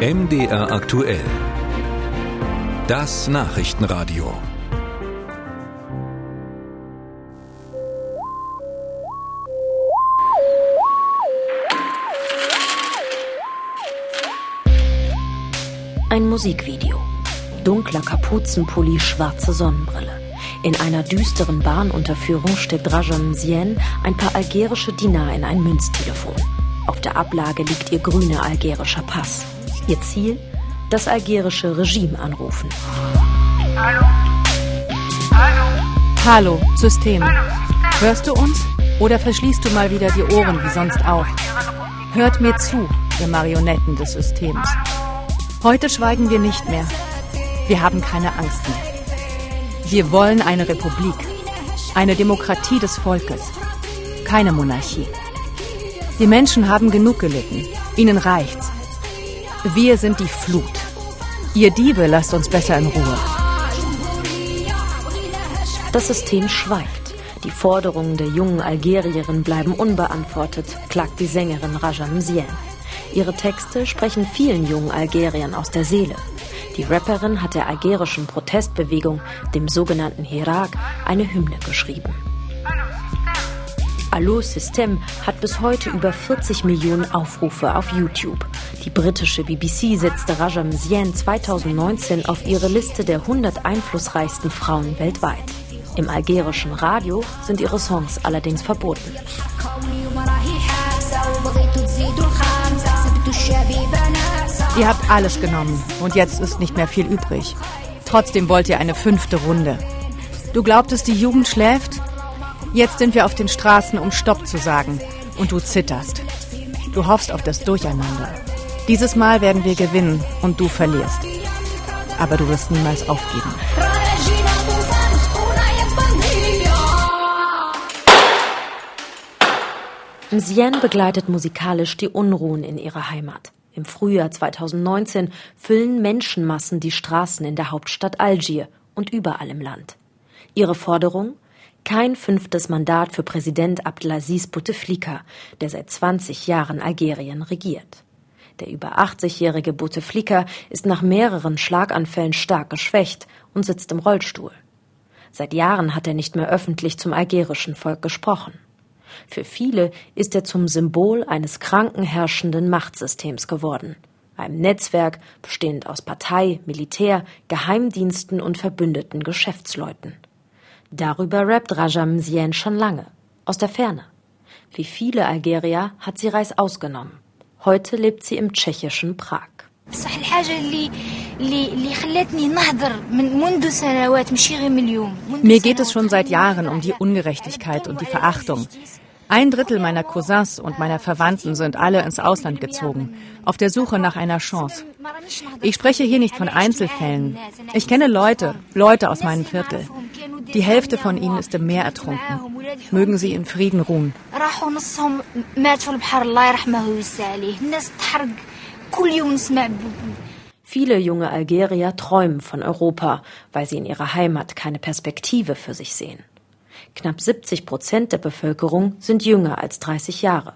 MDR aktuell. Das Nachrichtenradio. Ein Musikvideo. Dunkler Kapuzenpulli, schwarze Sonnenbrille. In einer düsteren Bahnunterführung steckt Rajan Mzien ein paar algerische Dinar in ein Münztelefon. Auf der Ablage liegt ihr grüner algerischer Pass. Ihr Ziel? Das algerische Regime anrufen. Hallo? Hallo? Hallo, System. Hörst du uns? Oder verschließt du mal wieder die Ohren wie sonst auch? Hört mir zu, ihr Marionetten des Systems. Heute schweigen wir nicht mehr. Wir haben keine Angst mehr. Wir wollen eine Republik, eine Demokratie des Volkes, keine Monarchie. Die Menschen haben genug gelitten. Ihnen reicht's. Wir sind die Flut. Ihr Diebe lasst uns besser in Ruhe. Das System schweigt. Die Forderungen der jungen Algerierin bleiben unbeantwortet, klagt die Sängerin Raja Mzien. Ihre Texte sprechen vielen jungen Algeriern aus der Seele. Die Rapperin hat der algerischen Protestbewegung, dem sogenannten Hirak, eine Hymne geschrieben. Allo System hat bis heute über 40 Millionen Aufrufe auf YouTube. Die britische BBC setzte Raja Mzien 2019 auf ihre Liste der 100 einflussreichsten Frauen weltweit. Im algerischen Radio sind ihre Songs allerdings verboten. Ihr habt alles genommen und jetzt ist nicht mehr viel übrig. Trotzdem wollt ihr eine fünfte Runde. Du glaubtest, die Jugend schläft? Jetzt sind wir auf den Straßen, um Stopp zu sagen. Und du zitterst. Du hoffst auf das Durcheinander. Dieses Mal werden wir gewinnen und du verlierst. Aber du wirst niemals aufgeben. Mzien begleitet musikalisch die Unruhen in ihrer Heimat. Im Frühjahr 2019 füllen Menschenmassen die Straßen in der Hauptstadt Algier und überall im Land. Ihre Forderung? Kein fünftes Mandat für Präsident Abdelaziz Bouteflika, der seit 20 Jahren Algerien regiert. Der über 80-jährige Bouteflika ist nach mehreren Schlaganfällen stark geschwächt und sitzt im Rollstuhl. Seit Jahren hat er nicht mehr öffentlich zum algerischen Volk gesprochen. Für viele ist er zum Symbol eines kranken herrschenden Machtsystems geworden. Einem Netzwerk bestehend aus Partei, Militär, Geheimdiensten und verbündeten Geschäftsleuten. Darüber rappt Raja Mzien schon lange, aus der Ferne. Wie viele Algerier hat sie Reis ausgenommen. Heute lebt sie im tschechischen Prag. Mir geht es schon seit Jahren um die Ungerechtigkeit und die Verachtung. Ein Drittel meiner Cousins und meiner Verwandten sind alle ins Ausland gezogen, auf der Suche nach einer Chance. Ich spreche hier nicht von Einzelfällen. Ich kenne Leute, Leute aus meinem Viertel. Die Hälfte von ihnen ist im Meer ertrunken. Mögen sie in Frieden ruhen. Viele junge Algerier träumen von Europa, weil sie in ihrer Heimat keine Perspektive für sich sehen. Knapp 70 Prozent der Bevölkerung sind jünger als 30 Jahre.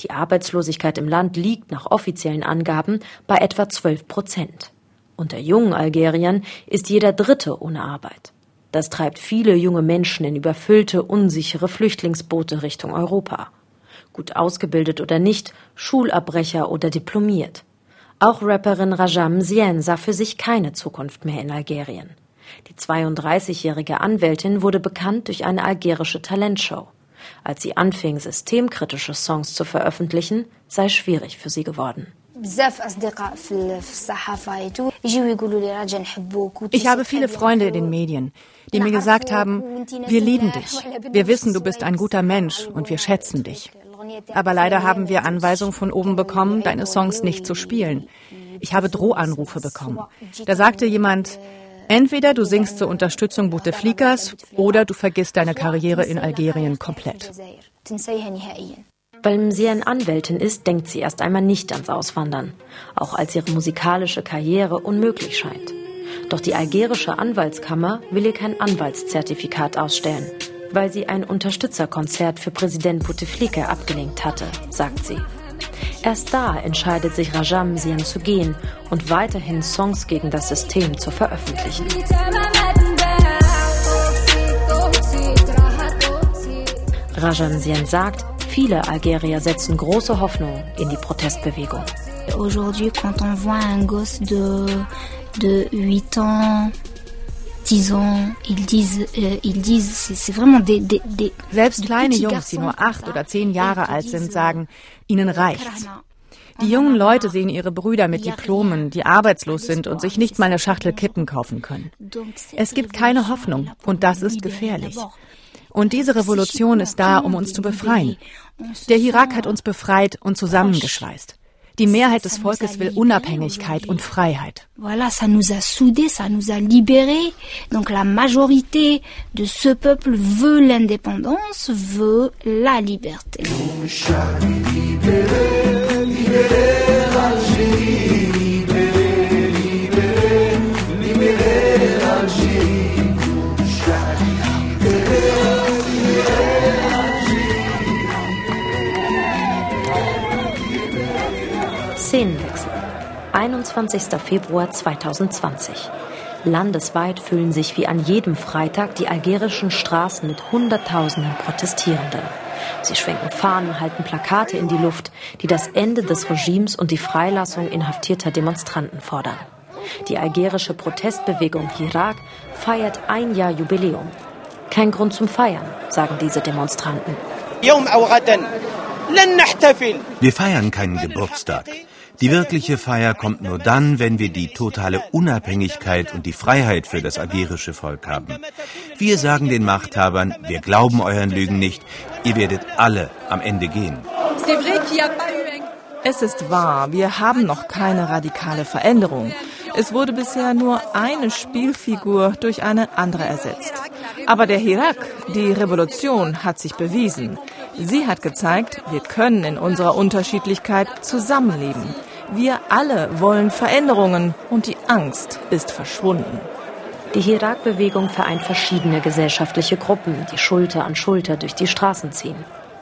Die Arbeitslosigkeit im Land liegt nach offiziellen Angaben bei etwa 12 Prozent. Unter jungen Algeriern ist jeder Dritte ohne Arbeit. Das treibt viele junge Menschen in überfüllte, unsichere Flüchtlingsboote Richtung Europa. Gut ausgebildet oder nicht, Schulabbrecher oder diplomiert. Auch Rapperin Rajam Zien sah für sich keine Zukunft mehr in Algerien. Die 32-jährige Anwältin wurde bekannt durch eine algerische Talentshow. Als sie anfing, systemkritische Songs zu veröffentlichen, sei schwierig für sie geworden. Ich habe viele Freunde in den Medien, die mir gesagt haben, wir lieben dich, wir wissen, du bist ein guter Mensch und wir schätzen dich. Aber leider haben wir Anweisungen von oben bekommen, deine Songs nicht zu spielen. Ich habe Drohanrufe bekommen. Da sagte jemand, Entweder du singst zur Unterstützung Bouteflikas oder du vergisst deine Karriere in Algerien komplett. Weil eine Anwältin ist, denkt sie erst einmal nicht ans Auswandern, auch als ihre musikalische Karriere unmöglich scheint. Doch die algerische Anwaltskammer will ihr kein Anwaltszertifikat ausstellen, weil sie ein Unterstützerkonzert für Präsident Bouteflika abgelehnt hatte, sagt sie. Erst da entscheidet sich Rajamsian zu gehen und weiterhin Songs gegen das System zu veröffentlichen. Rajamsian sagt, viele Algerier setzen große Hoffnung in die Protestbewegung. Aujourd'hui, quand on voit un gosse de, de 8 ans, 10 ans, ils disent, euh, ils disent, c'est vraiment des, des, des Selbst kleine Jungs, die nur acht oder zehn Jahre alt sind, sagen, ihnen reicht's. Die jungen Leute sehen ihre Brüder mit Diplomen, die arbeitslos sind und sich nicht mal eine Schachtel Kippen kaufen können. Es gibt keine Hoffnung und das ist gefährlich. Und diese Revolution ist da, um uns zu befreien. Der Irak hat uns befreit und zusammengeschweißt. Die Mehrheit des Volkes will Unabhängigkeit und Freiheit. Voilà, ça nous a soudés, ça nous a libérés. Donc la majorité de ce peuple veut l'indépendance, veut la liberté. Szenenwechsel. 21. Februar 2020. Landesweit füllen sich wie an jedem Freitag die algerischen Straßen mit Hunderttausenden Protestierenden. Sie schwenken Fahnen, halten Plakate in die Luft, die das Ende des Regimes und die Freilassung inhaftierter Demonstranten fordern. Die algerische Protestbewegung Hirak feiert ein Jahr Jubiläum. Kein Grund zum Feiern, sagen diese Demonstranten. Wir feiern keinen Geburtstag. Die wirkliche Feier kommt nur dann, wenn wir die totale Unabhängigkeit und die Freiheit für das algerische Volk haben. Wir sagen den Machthabern, wir glauben euren Lügen nicht, ihr werdet alle am Ende gehen. Es ist wahr, wir haben noch keine radikale Veränderung. Es wurde bisher nur eine Spielfigur durch eine andere ersetzt. Aber der Hirak, die Revolution, hat sich bewiesen. Sie hat gezeigt, wir können in unserer Unterschiedlichkeit zusammenleben. Wir alle wollen Veränderungen und die Angst ist verschwunden. Die Hirak-Bewegung vereint verschiedene gesellschaftliche Gruppen, die Schulter an Schulter durch die Straßen ziehen.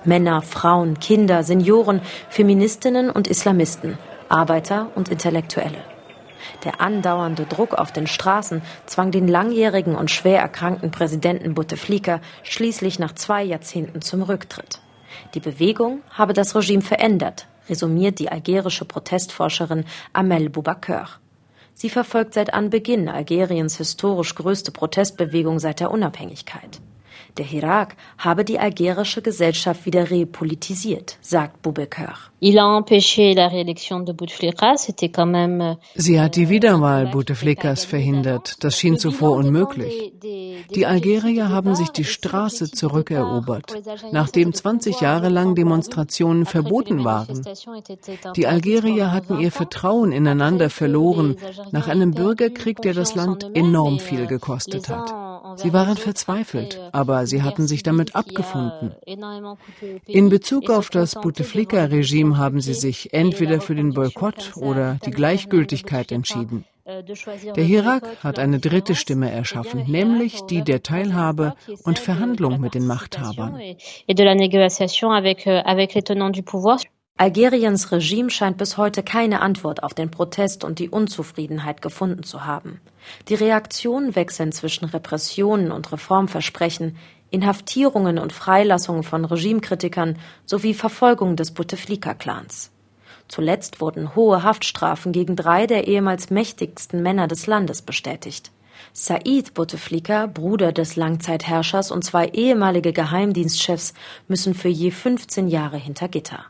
Männer, Frauen, Kinder, Senioren, Feministinnen und Islamisten, Arbeiter und Intellektuelle. Der andauernde Druck auf den Straßen zwang den langjährigen und schwer erkrankten Präsidenten Bouteflika schließlich nach zwei Jahrzehnten zum Rücktritt. Die Bewegung habe das Regime verändert, resümiert die algerische Protestforscherin Amel Boubaker. Sie verfolgt seit Anbeginn Algeriens historisch größte Protestbewegung seit der Unabhängigkeit. Der Hirak habe die algerische Gesellschaft wieder repolitisiert, sagt Boubaker. Euh, Sie hat die Wiederwahl Bouteflikas verhindert. Das schien zuvor unmöglich. Die Algerier haben sich die Straße zurückerobert, nachdem 20 Jahre lang Demonstrationen verboten waren. Die Algerier hatten ihr Vertrauen ineinander verloren nach einem Bürgerkrieg, der das Land enorm viel gekostet hat. Sie waren verzweifelt, aber sie hatten sich damit abgefunden. In Bezug auf das Bouteflika-Regime haben sie sich entweder für den Boykott oder die Gleichgültigkeit entschieden. Der Hirak hat eine dritte Stimme erschaffen, nämlich die der Teilhabe und Verhandlung mit den Machthabern. Algeriens Regime scheint bis heute keine Antwort auf den Protest und die Unzufriedenheit gefunden zu haben. Die Reaktionen wechseln zwischen Repressionen und Reformversprechen, Inhaftierungen und Freilassungen von Regimekritikern sowie Verfolgung des Bouteflika-Clans. Zuletzt wurden hohe Haftstrafen gegen drei der ehemals mächtigsten Männer des Landes bestätigt. Said Bouteflika, Bruder des Langzeitherrschers und zwei ehemalige Geheimdienstchefs, müssen für je 15 Jahre hinter Gitter.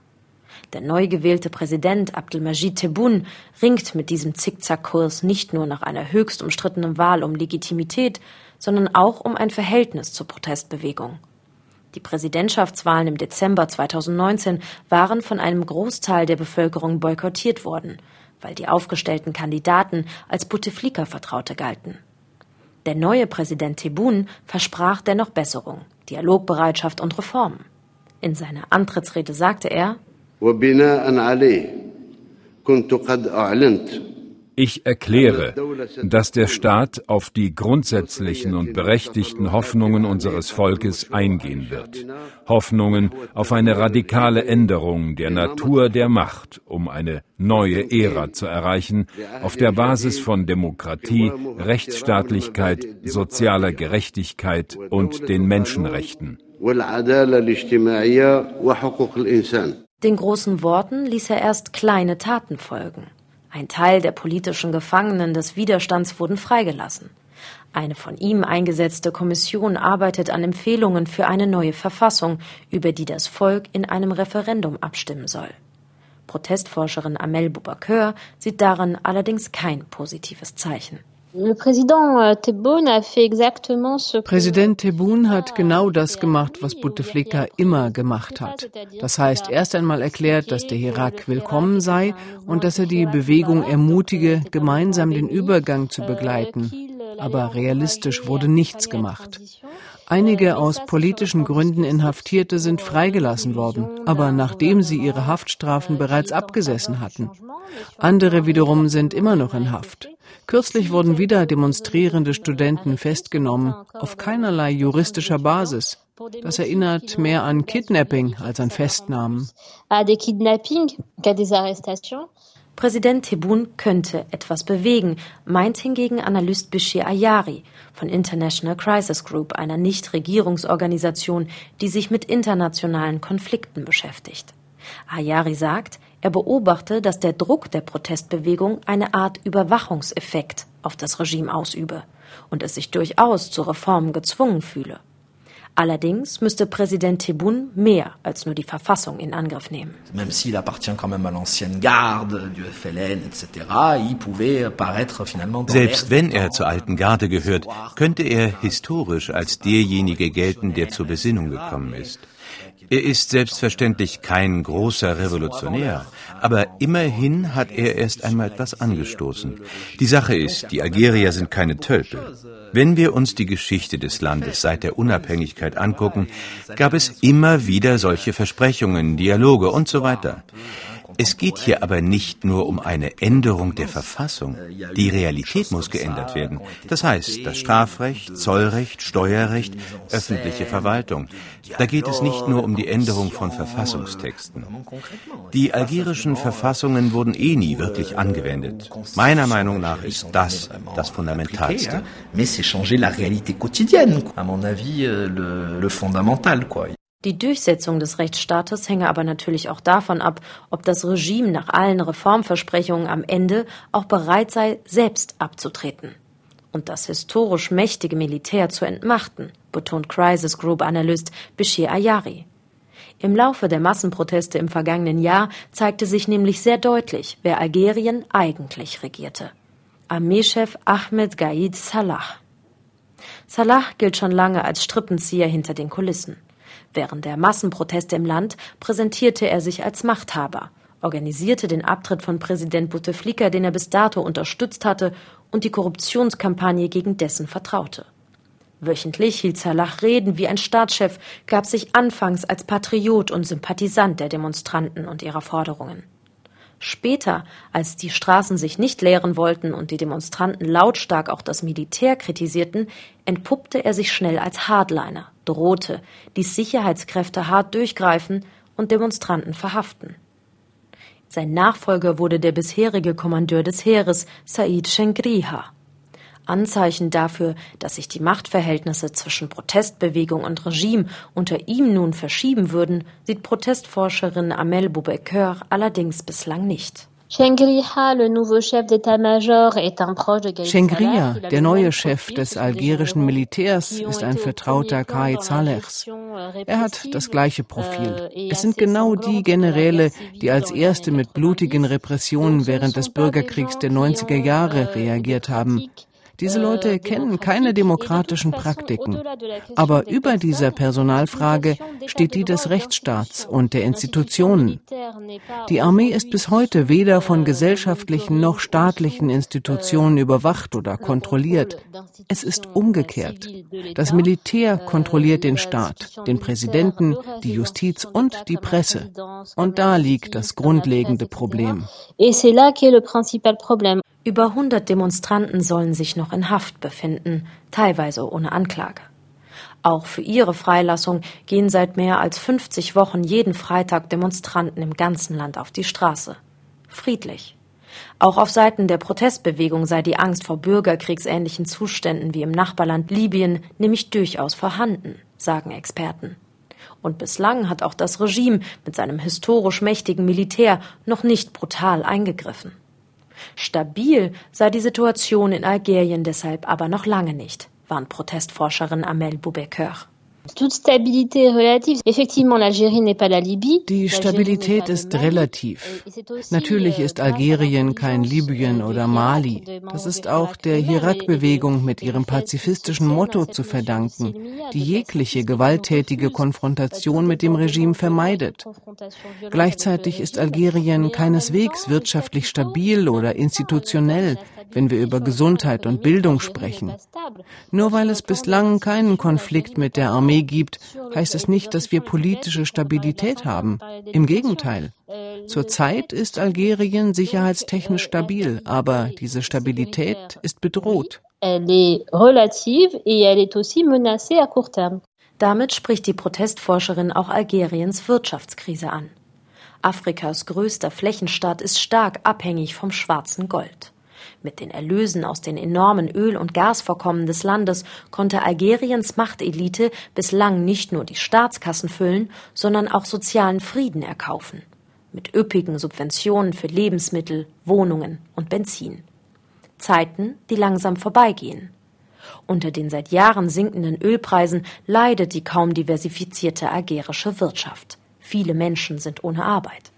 Der neu gewählte Präsident Abdelmajid Tebboune ringt mit diesem Zickzackkurs nicht nur nach einer höchst umstrittenen Wahl um Legitimität, sondern auch um ein Verhältnis zur Protestbewegung. Die Präsidentschaftswahlen im Dezember 2019 waren von einem Großteil der Bevölkerung boykottiert worden, weil die aufgestellten Kandidaten als Bouteflika-Vertraute galten. Der neue Präsident Tebboune versprach dennoch Besserung, Dialogbereitschaft und Reformen. In seiner Antrittsrede sagte er, Ich erkläre, dass der Staat auf die grundsätzlichen und berechtigten Hoffnungen unseres Volkes eingehen wird. Hoffnungen auf eine radikale Änderung der Natur der Macht, um eine neue Ära zu erreichen, auf der Basis von Demokratie, Rechtsstaatlichkeit, sozialer Gerechtigkeit und den Menschenrechten. Den großen Worten ließ er erst kleine Taten folgen. Ein Teil der politischen Gefangenen des Widerstands wurden freigelassen. Eine von ihm eingesetzte Kommission arbeitet an Empfehlungen für eine neue Verfassung, über die das Volk in einem Referendum abstimmen soll. Protestforscherin Amel Boubaker sieht darin allerdings kein positives Zeichen. Euh, Präsident Tebboune hat genau das gemacht, was Bouteflika immer gemacht hat. Das heißt, erst einmal erklärt, dass der Irak willkommen sei und dass er die Bewegung ermutige, gemeinsam den Übergang zu begleiten. Aber realistisch wurde nichts gemacht. Einige aus politischen Gründen Inhaftierte sind freigelassen worden, aber nachdem sie ihre Haftstrafen bereits abgesessen hatten. Andere wiederum sind immer noch in Haft. Kürzlich wurden wieder demonstrierende Studenten festgenommen, auf keinerlei juristischer Basis. Das erinnert mehr an Kidnapping als an Festnahmen. Präsident Tebboune könnte etwas bewegen, meint hingegen Analyst Bishir Ayari von International Crisis Group, einer Nichtregierungsorganisation, die sich mit internationalen Konflikten beschäftigt. Ayari sagt, er beobachte, dass der Druck der Protestbewegung eine Art Überwachungseffekt auf das Regime ausübe und es sich durchaus zu Reformen gezwungen fühle. Allerdings müsste Präsident Tebboune mehr als nur die Verfassung in Angriff nehmen. Selbst wenn er zur alten Garde gehört, könnte er historisch als derjenige gelten, der zur Besinnung gekommen ist. Er ist selbstverständlich kein großer Revolutionär, aber immerhin hat er erst einmal etwas angestoßen. Die Sache ist, die Algerier sind keine Tölpel. Wenn wir uns die Geschichte des Landes seit der Unabhängigkeit angucken, gab es immer wieder solche Versprechungen, Dialoge und so weiter. Es geht hier aber nicht nur um eine Änderung der Verfassung. Die Realität muss geändert werden. Das heißt, das Strafrecht, Zollrecht, Steuerrecht, öffentliche Verwaltung. Da geht es nicht nur um die Änderung von Verfassungstexten. Die algerischen Verfassungen wurden eh nie wirklich angewendet. Meiner Meinung nach ist das das Fundamentalste. Die Durchsetzung des Rechtsstaates hänge aber natürlich auch davon ab, ob das Regime nach allen Reformversprechungen am Ende auch bereit sei, selbst abzutreten und das historisch mächtige Militär zu entmachten, betont Crisis Group Analyst Bashir Ayari. Im Laufe der Massenproteste im vergangenen Jahr zeigte sich nämlich sehr deutlich, wer Algerien eigentlich regierte. Armeechef Ahmed Gaid Salah. Salah gilt schon lange als Strippenzieher hinter den Kulissen. Während der Massenproteste im Land präsentierte er sich als Machthaber, organisierte den Abtritt von Präsident Bouteflika, den er bis dato unterstützt hatte, und die Korruptionskampagne gegen dessen vertraute. Wöchentlich hielt Salah Reden wie ein Staatschef, gab sich anfangs als Patriot und Sympathisant der Demonstranten und ihrer Forderungen. Später, als die Straßen sich nicht leeren wollten und die Demonstranten lautstark auch das Militär kritisierten, entpuppte er sich schnell als Hardliner, drohte, ließ Sicherheitskräfte hart durchgreifen und Demonstranten verhaften. Sein Nachfolger wurde der bisherige Kommandeur des Heeres, Said Shengriha. Anzeichen dafür, dass sich die Machtverhältnisse zwischen Protestbewegung und Regime unter ihm nun verschieben würden, sieht Protestforscherin Amel Boubaker allerdings bislang nicht. Shengria, der neue Chef des algerischen Militärs, ist ein Vertrauter Kai Salehs. Er hat das gleiche Profil. Euh, es sind genau die Generäle, die als erste mit blutigen Repressionen während des Bürgerkriegs der 90er Jahre euh, reagiert haben. Diese Leute kennen keine demokratischen Praktiken. Aber über dieser Personalfrage steht die des Rechtsstaats und der Institutionen. Die Armee ist bis heute weder von gesellschaftlichen noch staatlichen Institutionen überwacht oder kontrolliert. Es ist umgekehrt. Das Militär kontrolliert den Staat, den Präsidenten, die Justiz und die Presse. Und da liegt das grundlegende Problem. Über 100 Demonstranten sollen sich noch in Haft befinden, teilweise ohne Anklage. Auch für ihre Freilassung gehen seit mehr als 50 Wochen jeden Freitag Demonstranten im ganzen Land auf die Straße. Friedlich. Auch auf Seiten der Protestbewegung sei die Angst vor bürgerkriegsähnlichen Zuständen wie im Nachbarland Libyen nämlich durchaus vorhanden, sagen Experten. Und bislang hat auch das Regime mit seinem historisch mächtigen Militär noch nicht brutal eingegriffen. Stabil sei die Situation in Algerien deshalb aber noch lange nicht, warnt Protestforscherin Amel Boubaker. Die Stabilität ist relativ. Natürlich ist Algerien kein Libyen oder Mali. Das ist auch der Hirak-Bewegung mit ihrem pazifistischen Motto zu verdanken, die jegliche gewalttätige Konfrontation mit dem Regime vermeidet. Gleichzeitig ist Algerien keineswegs wirtschaftlich stabil oder institutionell, wenn wir über Gesundheit und Bildung sprechen. Nur weil es bislang keinen Konflikt mit der Armee gibt, heißt es nicht, dass wir politische Stabilität haben. Im Gegenteil. Zurzeit ist Algerien sicherheitstechnisch stabil, aber diese Stabilität ist bedroht. Damit spricht die Protestforscherin auch Algeriens Wirtschaftskrise an. Afrikas größter Flächenstaat ist stark abhängig vom schwarzen Gold. Mit den Erlösen aus den enormen Öl- und Gasvorkommen des Landes konnte Algeriens Machtelite bislang nicht nur die Staatskassen füllen, sondern auch sozialen Frieden erkaufen. Mit üppigen Subventionen für Lebensmittel, Wohnungen und Benzin. Zeiten, die langsam vorbeigehen. Unter den seit Jahren sinkenden Ölpreisen leidet die kaum diversifizierte algerische Wirtschaft. Viele Menschen sind ohne Arbeit.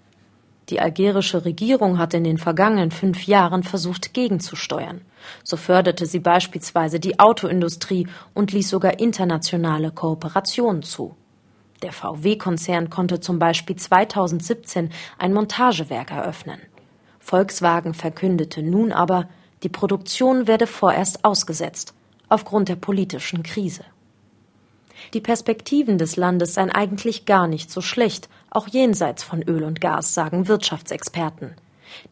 Die algerische Regierung hat in den vergangenen fünf Jahren versucht, gegenzusteuern. So förderte sie beispielsweise die Autoindustrie und ließ sogar internationale Kooperationen zu. Der VW-Konzern konnte zum Beispiel 2017 ein Montagewerk eröffnen. Volkswagen verkündete nun aber, die Produktion werde vorerst ausgesetzt, aufgrund der politischen Krise. Die Perspektiven des Landes seien eigentlich gar nicht so schlecht, auch jenseits von Öl und Gas, sagen Wirtschaftsexperten.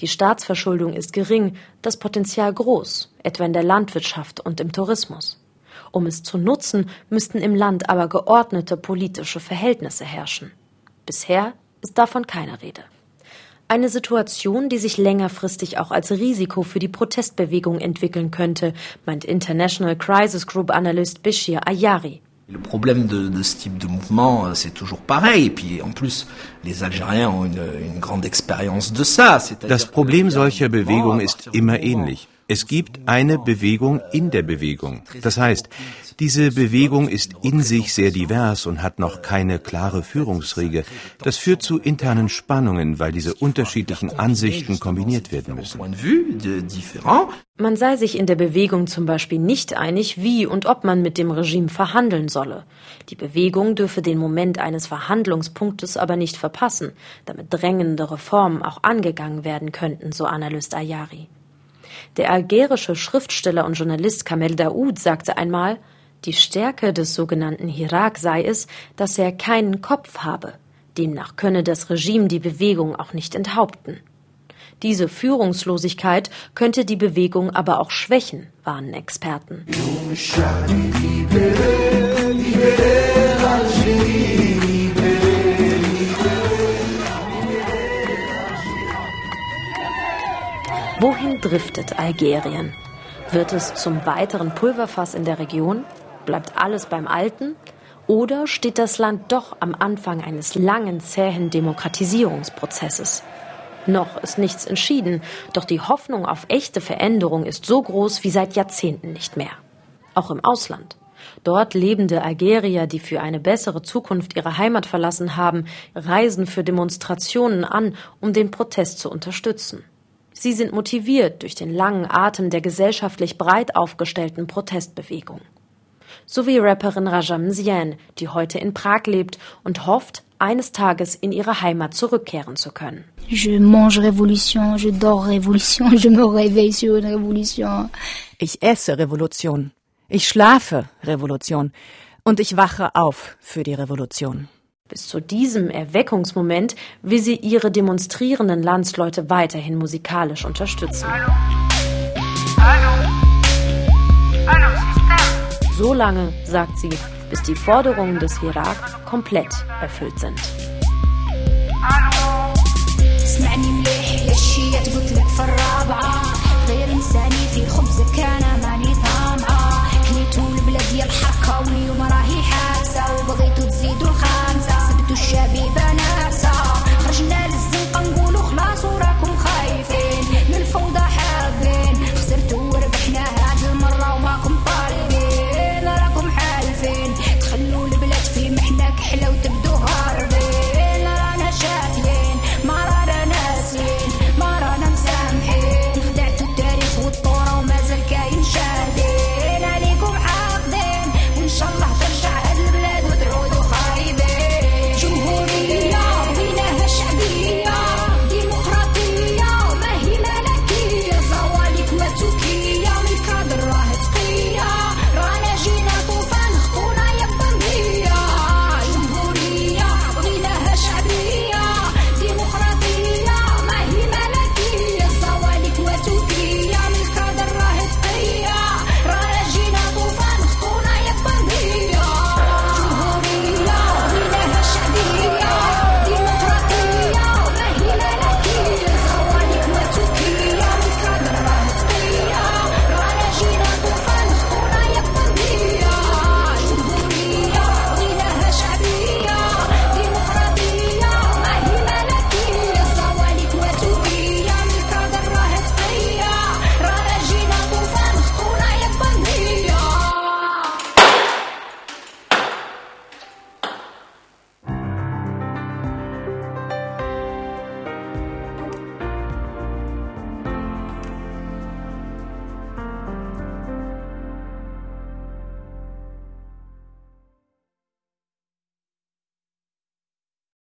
Die Staatsverschuldung ist gering, das Potenzial groß, etwa in der Landwirtschaft und im Tourismus. Um es zu nutzen, müssten im Land aber geordnete politische Verhältnisse herrschen. Bisher ist davon keine Rede. Eine Situation, die sich längerfristig auch als Risiko für die Protestbewegung entwickeln könnte, meint International Crisis Group Analyst Bishir Ayari. Le problème de, de, ce type de mouvement, euh, c'est toujours pareil. Et puis en plus, les Algériens ont une, une grande expérience de ça. Das Problem solcher Bewegungen ist immer ähnlich. Es gibt eine Bewegung in der Bewegung. Das heißt, diese Bewegung ist in sich sehr divers und hat noch keine klare Führungsriege. Das führt zu internen Spannungen, weil diese unterschiedlichen Ansichten kombiniert werden müssen. Man sei sich in der Bewegung zum Beispiel nicht einig, wie und ob man mit dem Regime verhandeln solle. Die Bewegung dürfe den Moment eines Verhandlungspunktes aber nicht verpassen, damit drängende Reformen auch angegangen werden könnten, so Analyst Ayari. Der algerische Schriftsteller und Journalist Kamel Daoud sagte einmal, die Stärke des sogenannten Hirak sei es, dass er keinen Kopf habe. Demnach könne das Regime die Bewegung auch nicht enthaupten. Diese Führungslosigkeit könnte die Bewegung aber auch schwächen, warnen Experten. Wohin driftet Algerien? Wird es zum weiteren Pulverfass in der Region? Bleibt alles beim Alten? Oder steht das Land doch am Anfang eines langen, zähen Demokratisierungsprozesses? Noch ist nichts entschieden, doch die Hoffnung auf echte Veränderung ist so groß wie seit Jahrzehnten nicht mehr. Auch im Ausland. Dort lebende Algerier, die für eine bessere Zukunft ihre Heimat verlassen haben, reisen für Demonstrationen an, um den Protest zu unterstützen. Sie sind motiviert durch den langen Atem der gesellschaftlich breit aufgestellten Protestbewegung. So wie Rapperin Rajam Zien, die heute in Prag lebt und hofft, eines Tages in ihre Heimat zurückkehren zu können. Je mange révolution, je dors révolution, je me réveille sur une révolution. Ich esse Revolution. Ich schlafe Revolution. Und ich wache auf für die Revolution. Bis zu diesem Erweckungsmoment will sie ihre demonstrierenden Landsleute weiterhin musikalisch unterstützen. Hallo. Hallo. Hallo, so lange, sagt sie, bis die Forderungen des Irak komplett erfüllt sind.